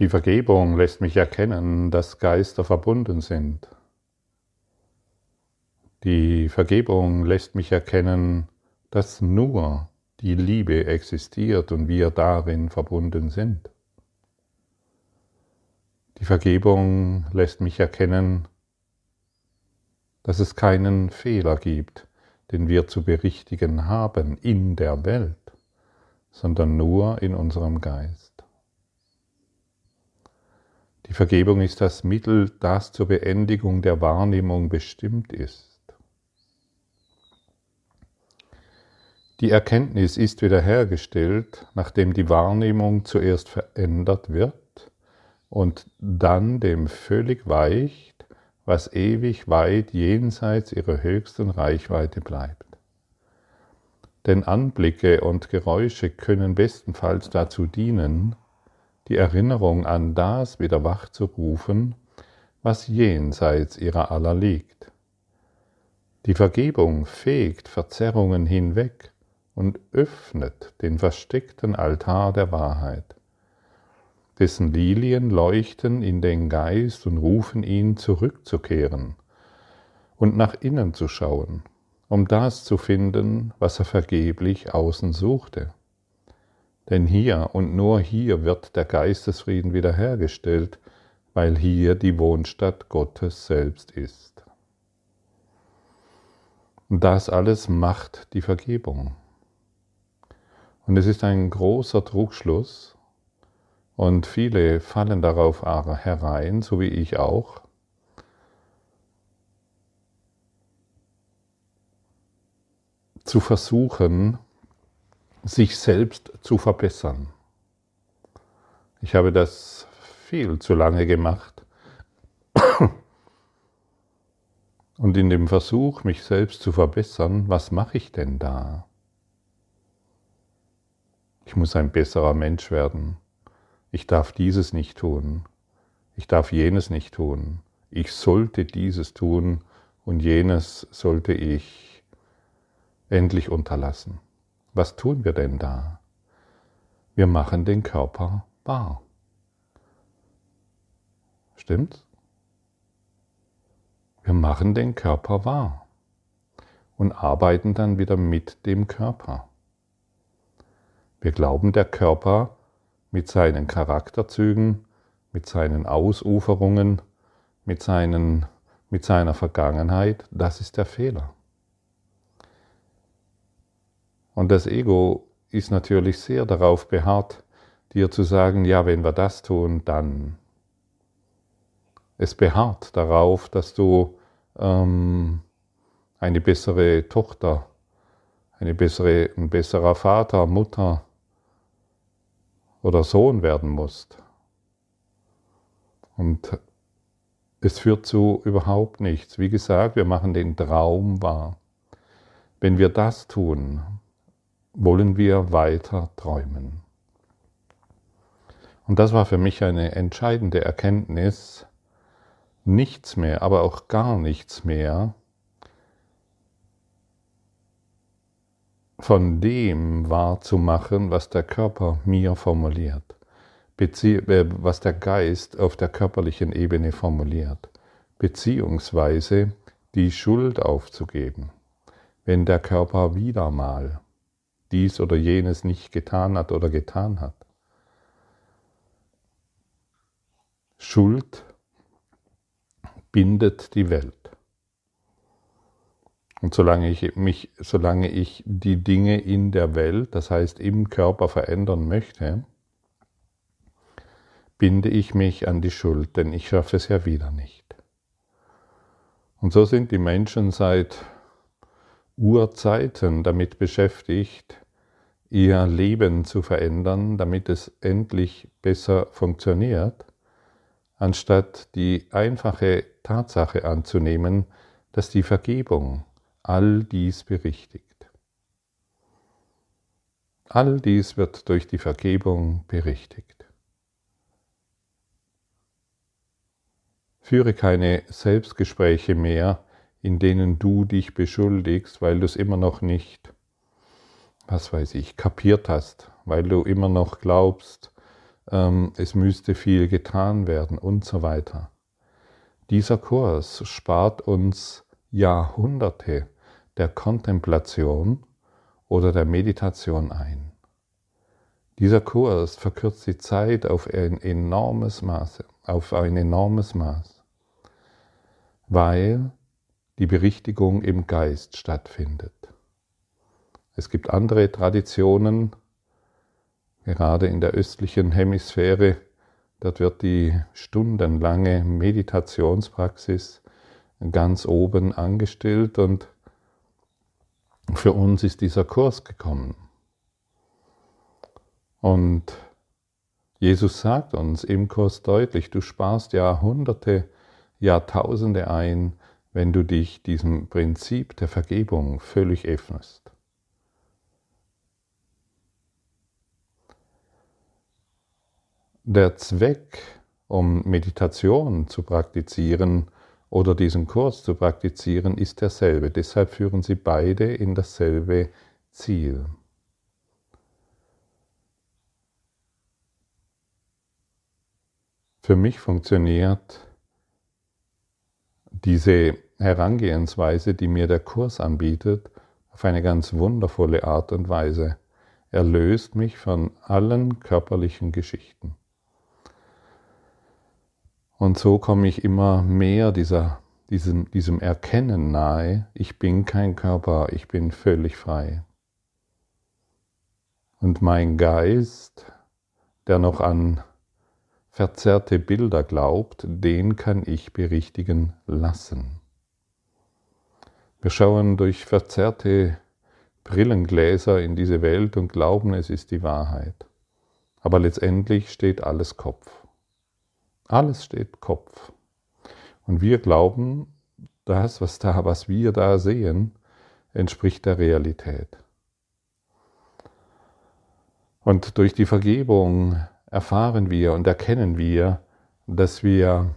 Die Vergebung lässt mich erkennen, dass Geister verbunden sind. Die Vergebung lässt mich erkennen, dass nur die Liebe existiert und wir darin verbunden sind. Die Vergebung lässt mich erkennen, dass es keinen Fehler gibt, den wir zu berichtigen haben in der Welt, sondern nur in unserem Geist. Die Vergebung ist das Mittel, das zur Beendigung der Wahrnehmung bestimmt ist. Die Erkenntnis ist wiederhergestellt, nachdem die Wahrnehmung zuerst verändert wird und dann dem völlig weicht, was ewig weit jenseits ihrer höchsten Reichweite bleibt. Denn Anblicke und Geräusche können bestenfalls dazu dienen, die Erinnerung an das wieder wachzurufen, was jenseits ihrer aller liegt. Die Vergebung fegt Verzerrungen hinweg und öffnet den versteckten Altar der Wahrheit dessen Lilien leuchten in den Geist und rufen ihn zurückzukehren und nach innen zu schauen, um das zu finden, was er vergeblich außen suchte. Denn hier und nur hier wird der Geistesfrieden wiederhergestellt, weil hier die Wohnstadt Gottes selbst ist. Und das alles macht die Vergebung. Und es ist ein großer Trugschluss, und viele fallen darauf herein, so wie ich auch. zu versuchen, sich selbst zu verbessern. Ich habe das viel zu lange gemacht. Und in dem Versuch, mich selbst zu verbessern, was mache ich denn da? Ich muss ein besserer Mensch werden ich darf dieses nicht tun, ich darf jenes nicht tun, ich sollte dieses tun und jenes sollte ich endlich unterlassen. Was tun wir denn da? Wir machen den Körper wahr. Stimmt's? Wir machen den Körper wahr und arbeiten dann wieder mit dem Körper. Wir glauben, der Körper mit seinen Charakterzügen, mit seinen Ausuferungen, mit, seinen, mit seiner Vergangenheit, das ist der Fehler. Und das Ego ist natürlich sehr darauf beharrt, dir zu sagen, ja, wenn wir das tun, dann. Es beharrt darauf, dass du ähm, eine bessere Tochter, eine bessere, ein besserer Vater, Mutter, oder Sohn werden musst. Und es führt zu überhaupt nichts. Wie gesagt, wir machen den Traum wahr. Wenn wir das tun, wollen wir weiter träumen. Und das war für mich eine entscheidende Erkenntnis. Nichts mehr, aber auch gar nichts mehr von dem wahrzumachen, was der Körper mir formuliert, äh, was der Geist auf der körperlichen Ebene formuliert, beziehungsweise die Schuld aufzugeben, wenn der Körper wieder mal dies oder jenes nicht getan hat oder getan hat. Schuld bindet die Welt. Und solange ich mich, solange ich die Dinge in der Welt, das heißt im Körper verändern möchte, binde ich mich an die Schuld, denn ich schaffe es ja wieder nicht. Und so sind die Menschen seit Urzeiten damit beschäftigt, ihr Leben zu verändern, damit es endlich besser funktioniert, anstatt die einfache Tatsache anzunehmen, dass die Vergebung all dies berichtigt. All dies wird durch die Vergebung berichtigt. Führe keine Selbstgespräche mehr, in denen du dich beschuldigst, weil du es immer noch nicht, was weiß ich, kapiert hast, weil du immer noch glaubst, ähm, es müsste viel getan werden und so weiter. Dieser Kurs spart uns Jahrhunderte der Kontemplation oder der Meditation ein. Dieser Kurs verkürzt die Zeit auf ein enormes Maß, auf ein enormes Maß, weil die Berichtigung im Geist stattfindet. Es gibt andere Traditionen, gerade in der östlichen Hemisphäre, dort wird die stundenlange Meditationspraxis ganz oben angestellt und für uns ist dieser Kurs gekommen. Und Jesus sagt uns im Kurs deutlich, du sparst Jahrhunderte, Jahrtausende ein, wenn du dich diesem Prinzip der Vergebung völlig öffnest. Der Zweck, um Meditation zu praktizieren oder diesen Kurs zu praktizieren, ist derselbe. Deshalb führen sie beide in dasselbe Ziel. Für mich funktioniert diese Herangehensweise, die mir der Kurs anbietet, auf eine ganz wundervolle Art und Weise. Er löst mich von allen körperlichen Geschichten. Und so komme ich immer mehr dieser, diesem, diesem Erkennen nahe, ich bin kein Körper, ich bin völlig frei. Und mein Geist, der noch an verzerrte Bilder glaubt, den kann ich berichtigen lassen. Wir schauen durch verzerrte Brillengläser in diese Welt und glauben, es ist die Wahrheit. Aber letztendlich steht alles Kopf. Alles steht Kopf. Und wir glauben, das, was, da, was wir da sehen, entspricht der Realität. Und durch die Vergebung erfahren wir und erkennen wir, dass wir,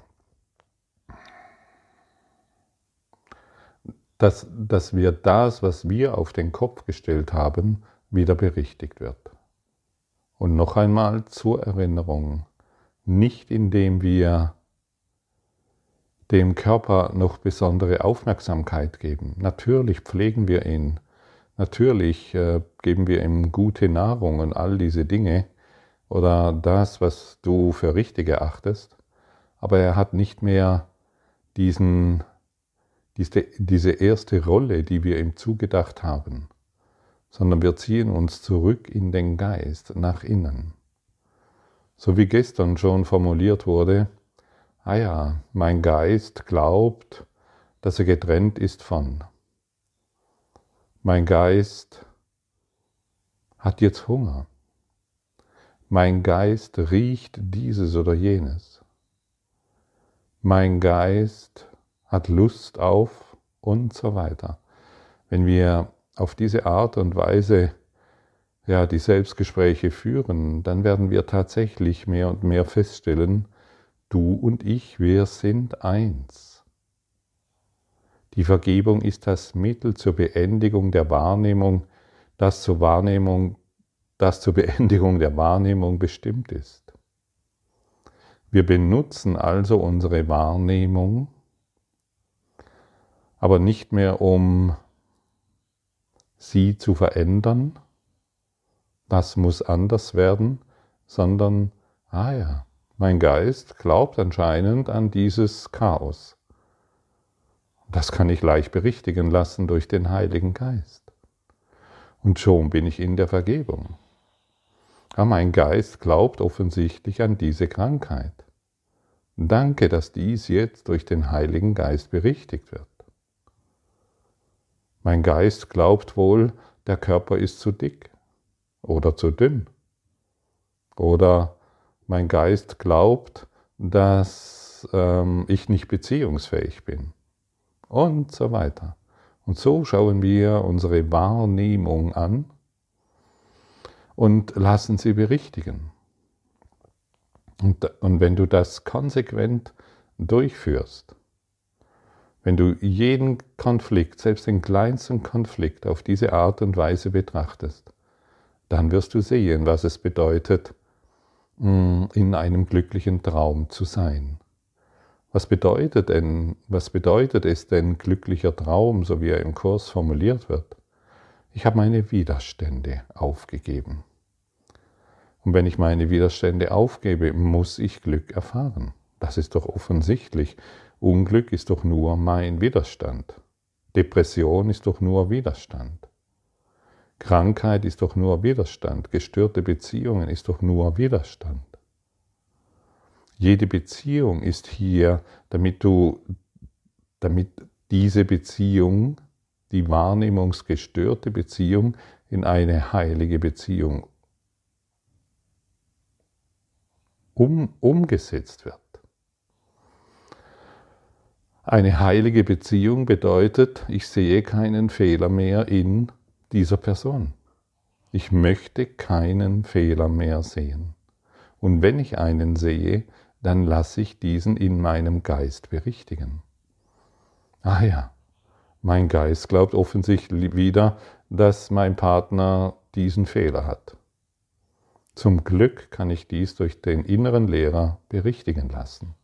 dass, dass wir das, was wir auf den Kopf gestellt haben, wieder berichtigt wird. Und noch einmal zur Erinnerung, nicht indem wir dem Körper noch besondere Aufmerksamkeit geben. Natürlich pflegen wir ihn, natürlich äh, geben wir ihm gute Nahrung und all diese Dinge oder das, was du für richtig erachtest, aber er hat nicht mehr diesen, diese, diese erste Rolle, die wir ihm zugedacht haben, sondern wir ziehen uns zurück in den Geist, nach innen. So wie gestern schon formuliert wurde, ah ja, mein Geist glaubt, dass er getrennt ist von. Mein Geist hat jetzt Hunger. Mein Geist riecht dieses oder jenes. Mein Geist hat Lust auf und so weiter. Wenn wir auf diese Art und Weise ja, die Selbstgespräche führen, dann werden wir tatsächlich mehr und mehr feststellen, du und ich, wir sind eins. Die Vergebung ist das Mittel zur Beendigung der Wahrnehmung, das zur Wahrnehmung, das zur Beendigung der Wahrnehmung bestimmt ist. Wir benutzen also unsere Wahrnehmung, aber nicht mehr um sie zu verändern, das muss anders werden, sondern, ah ja, mein Geist glaubt anscheinend an dieses Chaos. Das kann ich leicht berichtigen lassen durch den Heiligen Geist. Und schon bin ich in der Vergebung. Aber mein Geist glaubt offensichtlich an diese Krankheit. Danke, dass dies jetzt durch den Heiligen Geist berichtigt wird. Mein Geist glaubt wohl, der Körper ist zu dick oder zu dünn. Oder mein Geist glaubt, dass ähm, ich nicht beziehungsfähig bin. Und so weiter. Und so schauen wir unsere Wahrnehmung an und lassen sie berichtigen. Und, und wenn du das konsequent durchführst, wenn du jeden Konflikt, selbst den kleinsten Konflikt auf diese Art und Weise betrachtest, dann wirst du sehen, was es bedeutet, mm, in einem glücklichen Traum zu sein. Was bedeutet denn, was bedeutet es denn glücklicher Traum, so wie er im Kurs formuliert wird? Ich habe meine Widerstände aufgegeben. Und wenn ich meine Widerstände aufgebe, muss ich Glück erfahren. Das ist doch offensichtlich. Unglück ist doch nur mein Widerstand. Depression ist doch nur Widerstand. Krankheit ist doch nur Widerstand. Gestörte Beziehungen ist doch nur Widerstand. Jede Beziehung ist hier, damit du, damit diese Beziehung, die wahrnehmungsgestörte Beziehung, in eine heilige Beziehung um, umgesetzt wird. Eine heilige Beziehung bedeutet, ich sehe keinen Fehler mehr in dieser Person. Ich möchte keinen Fehler mehr sehen. Und wenn ich einen sehe, dann lasse ich diesen in meinem Geist berichtigen. Ah ja, mein Geist glaubt offensichtlich wieder, dass mein Partner diesen Fehler hat. Zum Glück kann ich dies durch den inneren Lehrer berichtigen lassen.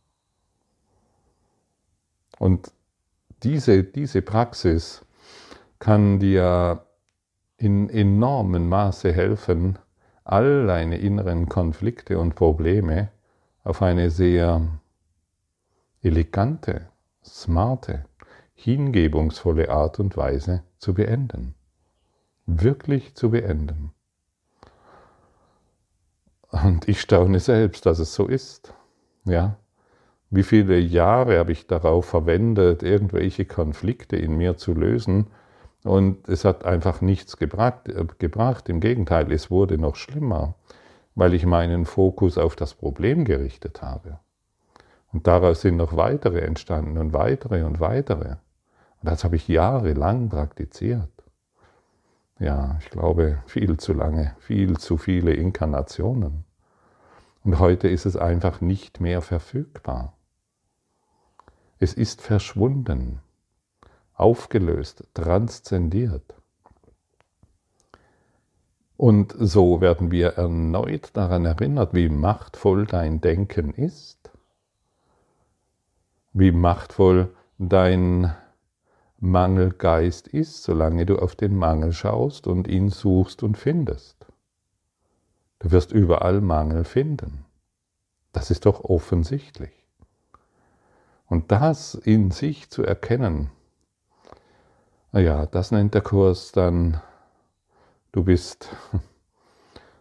Und diese, diese Praxis kann dir in enormem Maße helfen, all deine inneren Konflikte und Probleme auf eine sehr elegante, smarte, hingebungsvolle Art und Weise zu beenden. Wirklich zu beenden. Und ich staune selbst, dass es so ist. Ja. Wie viele Jahre habe ich darauf verwendet, irgendwelche Konflikte in mir zu lösen, und es hat einfach nichts gebracht, äh, gebracht. Im Gegenteil, es wurde noch schlimmer, weil ich meinen Fokus auf das Problem gerichtet habe. Und daraus sind noch weitere entstanden und weitere und weitere. Und das habe ich jahrelang praktiziert. Ja, ich glaube, viel zu lange, viel zu viele Inkarnationen. Und heute ist es einfach nicht mehr verfügbar. Es ist verschwunden, aufgelöst, transzendiert. Und so werden wir erneut daran erinnert, wie machtvoll dein Denken ist, wie machtvoll dein Mangelgeist ist, solange du auf den Mangel schaust und ihn suchst und findest. Du wirst überall Mangel finden. Das ist doch offensichtlich. Und das in sich zu erkennen, ja, das nennt der Kurs dann, du bist,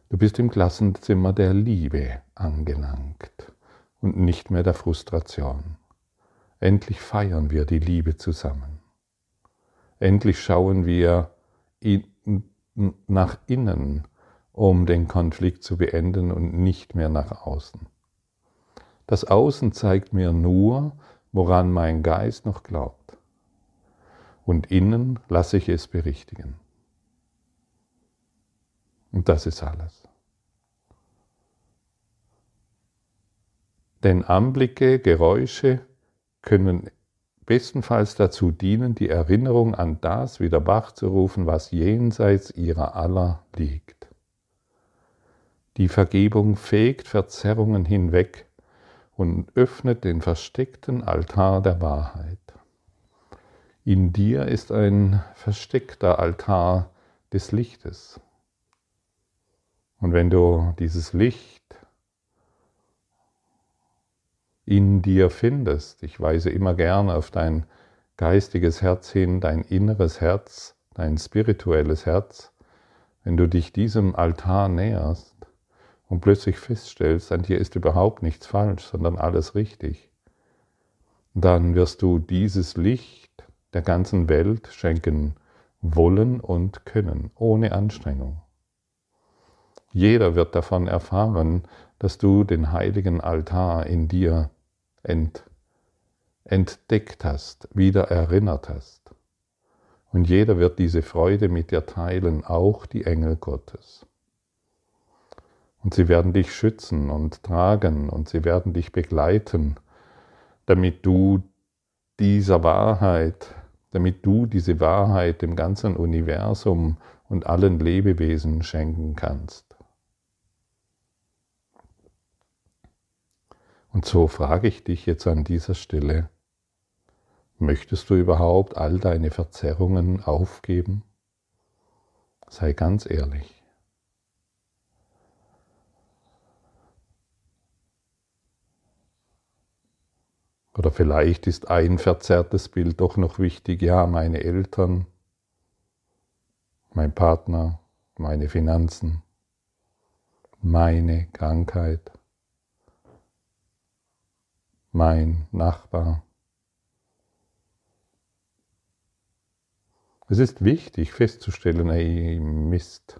du bist im Klassenzimmer der Liebe angelangt und nicht mehr der Frustration. Endlich feiern wir die Liebe zusammen. Endlich schauen wir in, nach innen, um den Konflikt zu beenden und nicht mehr nach außen. Das Außen zeigt mir nur, woran mein Geist noch glaubt. Und innen lasse ich es berichtigen. Und das ist alles. Denn Anblicke, Geräusche können bestenfalls dazu dienen, die Erinnerung an das wieder wachzurufen, was jenseits ihrer aller liegt. Die Vergebung fegt Verzerrungen hinweg und öffnet den versteckten Altar der Wahrheit. In dir ist ein versteckter Altar des Lichtes. Und wenn du dieses Licht in dir findest. Ich weise immer gern auf dein geistiges Herz hin, dein inneres Herz, dein spirituelles Herz. Wenn du dich diesem Altar näherst und plötzlich feststellst, an dir ist überhaupt nichts falsch, sondern alles richtig, dann wirst du dieses Licht der ganzen Welt schenken wollen und können, ohne Anstrengung. Jeder wird davon erfahren, dass du den heiligen Altar in dir ent, entdeckt hast, wieder erinnert hast. Und jeder wird diese Freude mit dir teilen, auch die Engel Gottes. Und sie werden dich schützen und tragen und sie werden dich begleiten, damit du dieser Wahrheit, damit du diese Wahrheit dem ganzen Universum und allen Lebewesen schenken kannst. Und so frage ich dich jetzt an dieser Stelle, möchtest du überhaupt all deine Verzerrungen aufgeben? Sei ganz ehrlich. Oder vielleicht ist ein verzerrtes Bild doch noch wichtig. Ja, meine Eltern, mein Partner, meine Finanzen, meine Krankheit, mein Nachbar. Es ist wichtig festzustellen, ey Mist,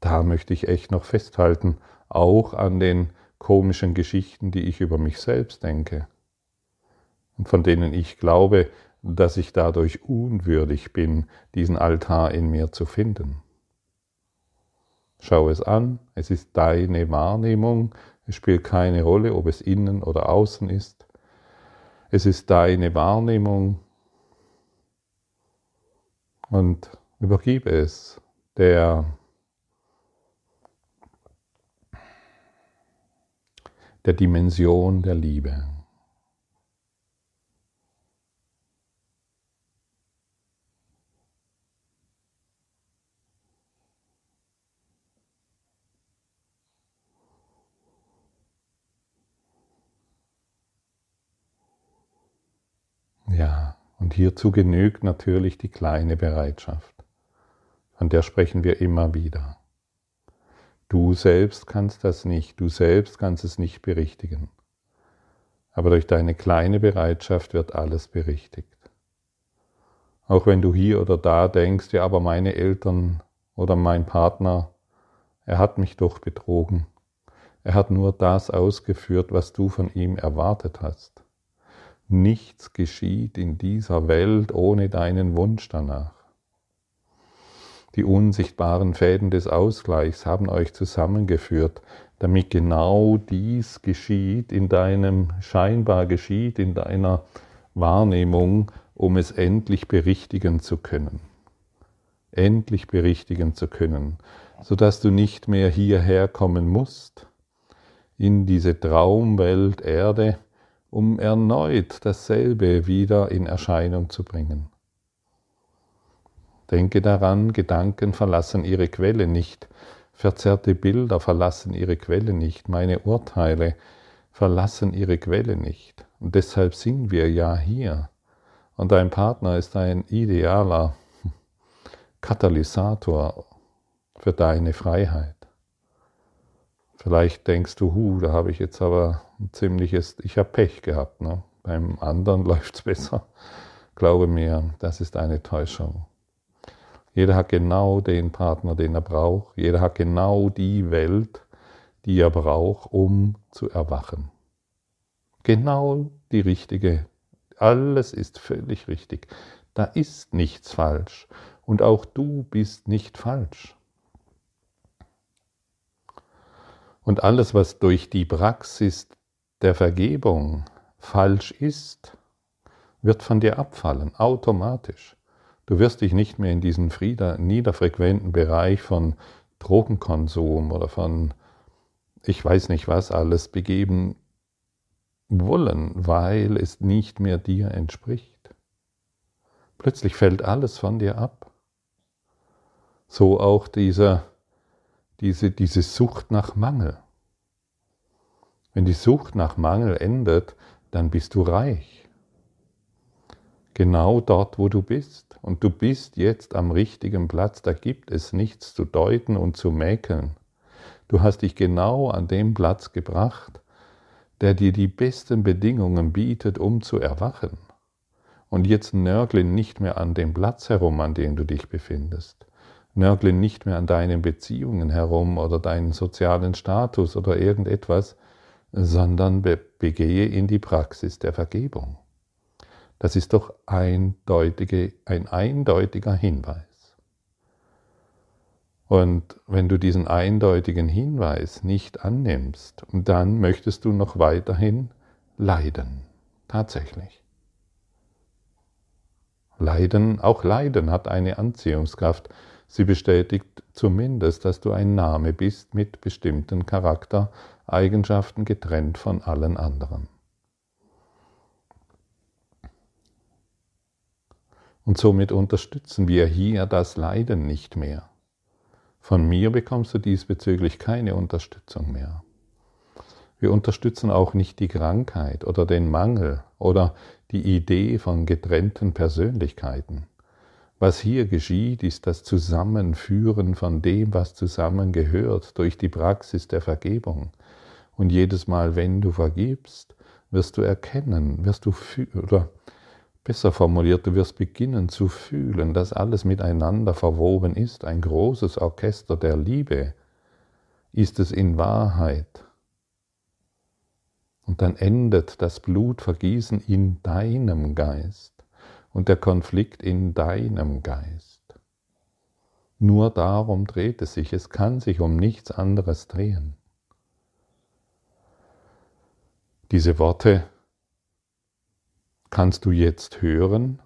da möchte ich echt noch festhalten, auch an den komischen Geschichten, die ich über mich selbst denke und von denen ich glaube, dass ich dadurch unwürdig bin, diesen Altar in mir zu finden. Schau es an, es ist deine Wahrnehmung, es spielt keine Rolle, ob es innen oder außen ist. Es ist deine Wahrnehmung und übergib es der, der Dimension der Liebe. Ja, und hierzu genügt natürlich die kleine Bereitschaft. Von der sprechen wir immer wieder. Du selbst kannst das nicht, du selbst kannst es nicht berichtigen. Aber durch deine kleine Bereitschaft wird alles berichtigt. Auch wenn du hier oder da denkst, ja, aber meine Eltern oder mein Partner, er hat mich doch betrogen. Er hat nur das ausgeführt, was du von ihm erwartet hast. Nichts geschieht in dieser Welt ohne deinen Wunsch danach. Die unsichtbaren Fäden des Ausgleichs haben euch zusammengeführt, damit genau dies geschieht, in deinem scheinbar geschieht, in deiner Wahrnehmung, um es endlich berichtigen zu können. Endlich berichtigen zu können, sodass du nicht mehr hierher kommen musst, in diese Traumwelt Erde, um erneut dasselbe wieder in Erscheinung zu bringen. Denke daran, Gedanken verlassen ihre Quelle nicht, verzerrte Bilder verlassen ihre Quelle nicht, meine Urteile verlassen ihre Quelle nicht. Und deshalb sind wir ja hier. Und dein Partner ist ein idealer Katalysator für deine Freiheit. Vielleicht denkst du, hu, da habe ich jetzt aber ein ziemliches, ich habe Pech gehabt. Ne? Beim anderen läuft es besser. Glaube mir, das ist eine Täuschung. Jeder hat genau den Partner, den er braucht. Jeder hat genau die Welt, die er braucht, um zu erwachen. Genau die richtige. Alles ist völlig richtig. Da ist nichts falsch. Und auch du bist nicht falsch. Und alles, was durch die Praxis der Vergebung falsch ist, wird von dir abfallen, automatisch. Du wirst dich nicht mehr in diesen niederfrequenten Bereich von Drogenkonsum oder von ich weiß nicht was alles begeben wollen, weil es nicht mehr dir entspricht. Plötzlich fällt alles von dir ab. So auch dieser diese, diese Sucht nach Mangel. Wenn die Sucht nach Mangel endet, dann bist du reich. Genau dort, wo du bist. Und du bist jetzt am richtigen Platz. Da gibt es nichts zu deuten und zu mäkeln. Du hast dich genau an dem Platz gebracht, der dir die besten Bedingungen bietet, um zu erwachen. Und jetzt nörgle nicht mehr an dem Platz herum, an dem du dich befindest. Nörgle nicht mehr an deinen Beziehungen herum oder deinen sozialen Status oder irgendetwas, sondern begehe in die Praxis der Vergebung. Das ist doch eindeutige, ein eindeutiger Hinweis. Und wenn du diesen eindeutigen Hinweis nicht annimmst, dann möchtest du noch weiterhin leiden. Tatsächlich. Leiden, auch Leiden hat eine Anziehungskraft Sie bestätigt zumindest, dass du ein Name bist mit bestimmten Charaktereigenschaften getrennt von allen anderen. Und somit unterstützen wir hier das Leiden nicht mehr. Von mir bekommst du diesbezüglich keine Unterstützung mehr. Wir unterstützen auch nicht die Krankheit oder den Mangel oder die Idee von getrennten Persönlichkeiten. Was hier geschieht, ist das Zusammenführen von dem, was zusammengehört, durch die Praxis der Vergebung. Und jedes Mal, wenn du vergibst, wirst du erkennen, wirst du oder besser formuliert, du wirst beginnen zu fühlen, dass alles miteinander verwoben ist. Ein großes Orchester der Liebe ist es in Wahrheit. Und dann endet das Blutvergießen in deinem Geist und der Konflikt in deinem Geist. Nur darum dreht es sich, es kann sich um nichts anderes drehen. Diese Worte kannst du jetzt hören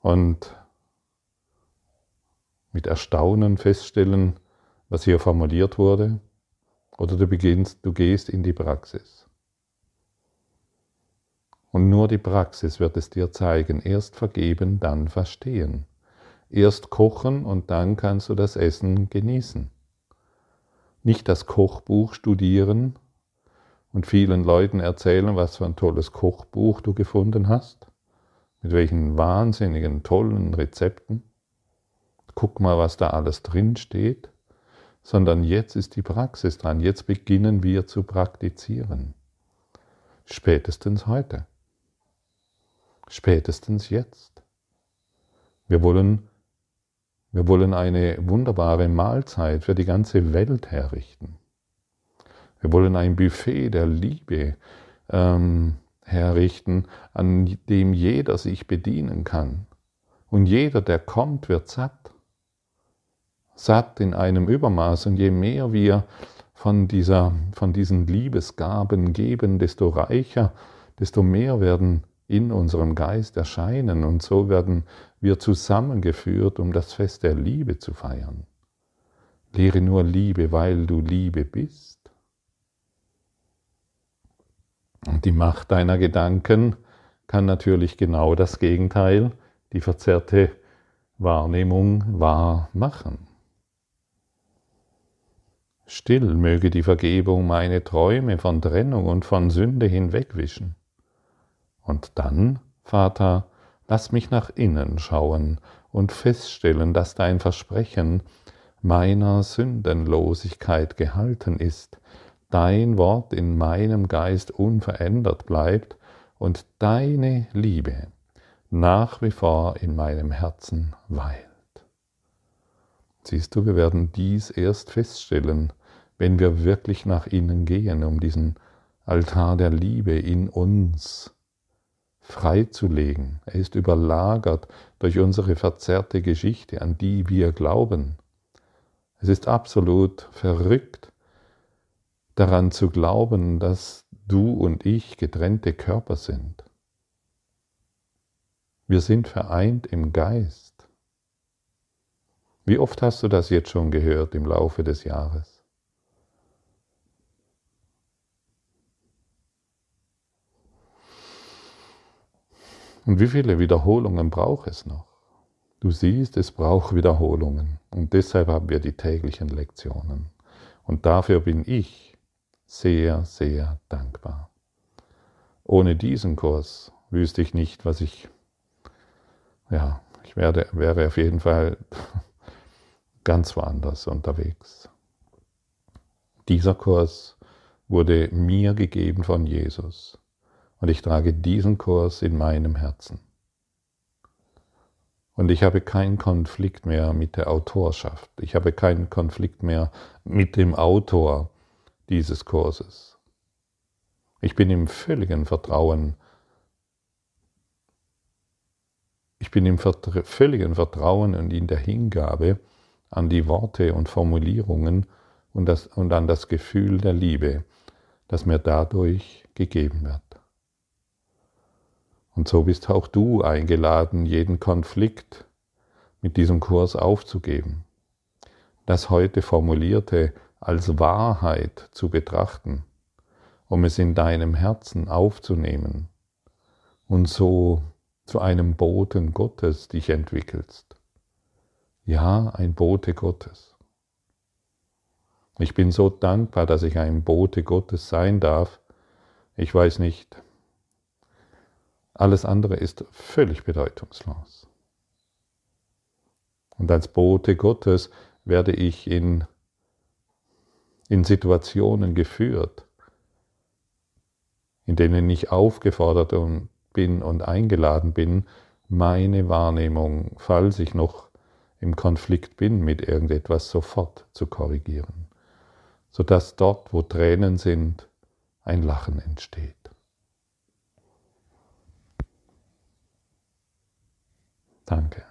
und mit Erstaunen feststellen, was hier formuliert wurde, oder du beginnst, du gehst in die Praxis. Und nur die Praxis wird es dir zeigen. Erst vergeben, dann verstehen. Erst kochen und dann kannst du das Essen genießen. Nicht das Kochbuch studieren und vielen Leuten erzählen, was für ein tolles Kochbuch du gefunden hast, mit welchen wahnsinnigen, tollen Rezepten. Guck mal, was da alles drin steht, sondern jetzt ist die Praxis dran. Jetzt beginnen wir zu praktizieren. Spätestens heute. Spätestens jetzt. Wir wollen, wir wollen eine wunderbare Mahlzeit für die ganze Welt herrichten. Wir wollen ein Buffet der Liebe ähm, herrichten, an dem jeder sich bedienen kann. Und jeder, der kommt, wird satt. Satt in einem Übermaß. Und je mehr wir von, dieser, von diesen Liebesgaben geben, desto reicher, desto mehr werden in unserem Geist erscheinen und so werden wir zusammengeführt, um das Fest der Liebe zu feiern. Lehre nur Liebe, weil du Liebe bist. Und die Macht deiner Gedanken kann natürlich genau das Gegenteil, die verzerrte Wahrnehmung wahr machen. Still möge die Vergebung meine Träume von Trennung und von Sünde hinwegwischen. Und dann, Vater, lass mich nach innen schauen und feststellen, dass dein Versprechen meiner Sündenlosigkeit gehalten ist, dein Wort in meinem Geist unverändert bleibt und deine Liebe nach wie vor in meinem Herzen weilt. Siehst du, wir werden dies erst feststellen, wenn wir wirklich nach innen gehen, um diesen Altar der Liebe in uns freizulegen. Er ist überlagert durch unsere verzerrte Geschichte, an die wir glauben. Es ist absolut verrückt, daran zu glauben, dass du und ich getrennte Körper sind. Wir sind vereint im Geist. Wie oft hast du das jetzt schon gehört im Laufe des Jahres? Und wie viele Wiederholungen braucht es noch? Du siehst, es braucht Wiederholungen. Und deshalb haben wir die täglichen Lektionen. Und dafür bin ich sehr, sehr dankbar. Ohne diesen Kurs wüsste ich nicht, was ich, ja, ich werde, wäre auf jeden Fall ganz woanders unterwegs. Dieser Kurs wurde mir gegeben von Jesus. Und ich trage diesen Kurs in meinem Herzen. Und ich habe keinen Konflikt mehr mit der Autorschaft. Ich habe keinen Konflikt mehr mit dem Autor dieses Kurses. Ich bin im völligen Vertrauen. Ich bin im völligen Vertrauen und in der Hingabe an die Worte und Formulierungen und, das, und an das Gefühl der Liebe, das mir dadurch gegeben wird. Und so bist auch du eingeladen, jeden Konflikt mit diesem Kurs aufzugeben, das heute formulierte als Wahrheit zu betrachten, um es in deinem Herzen aufzunehmen und so zu einem Boten Gottes dich entwickelst. Ja, ein Bote Gottes. Ich bin so dankbar, dass ich ein Bote Gottes sein darf. Ich weiß nicht, alles andere ist völlig bedeutungslos. Und als Bote Gottes werde ich in, in Situationen geführt, in denen ich aufgefordert bin und eingeladen bin, meine Wahrnehmung, falls ich noch im Konflikt bin mit irgendetwas, sofort zu korrigieren, sodass dort, wo Tränen sind, ein Lachen entsteht. Danke.